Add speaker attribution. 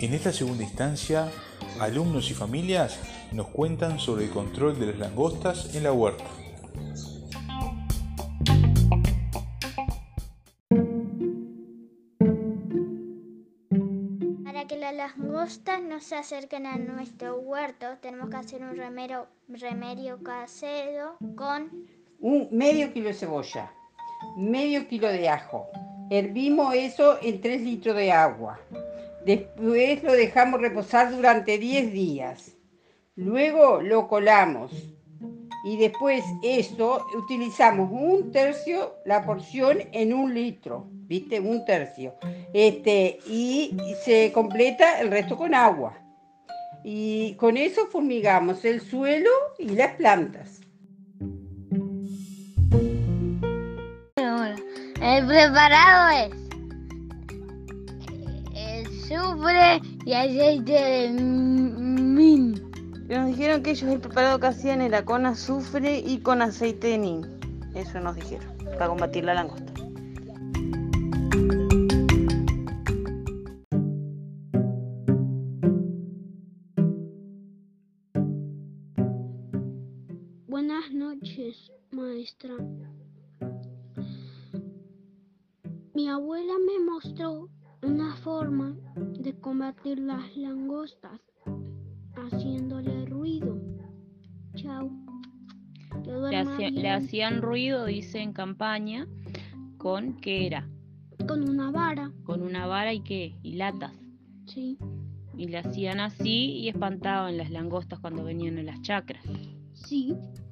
Speaker 1: En esta segunda instancia, alumnos y familias nos cuentan sobre el control de las langostas en la huerta.
Speaker 2: Para que las langostas no se acerquen a nuestro huerto, tenemos que hacer un remedio, remedio casero con
Speaker 3: un medio kilo de cebolla, medio kilo de ajo. Hervimos eso en 3 litros de agua. Después lo dejamos reposar durante 10 días. Luego lo colamos. Y después eso utilizamos un tercio la porción en un litro. ¿Viste? Un tercio. Este, y se completa el resto con agua. Y con eso fumigamos el suelo y las plantas.
Speaker 4: El preparado es el azufre y aceite de min.
Speaker 5: Nos dijeron que ellos el preparado que hacían era con azufre y con aceite de nin. Eso nos dijeron, para combatir la langosta.
Speaker 6: Buenas noches, maestra. Mi abuela me mostró una forma de combatir las langostas haciéndole ruido. Chao.
Speaker 7: Le, le, hacían ruido, dice en campaña, con qué era?
Speaker 6: Con una vara.
Speaker 7: Con una vara y qué? Y latas.
Speaker 6: Sí.
Speaker 7: Y le hacían así y espantaban las langostas cuando venían a las chacras.
Speaker 6: Sí.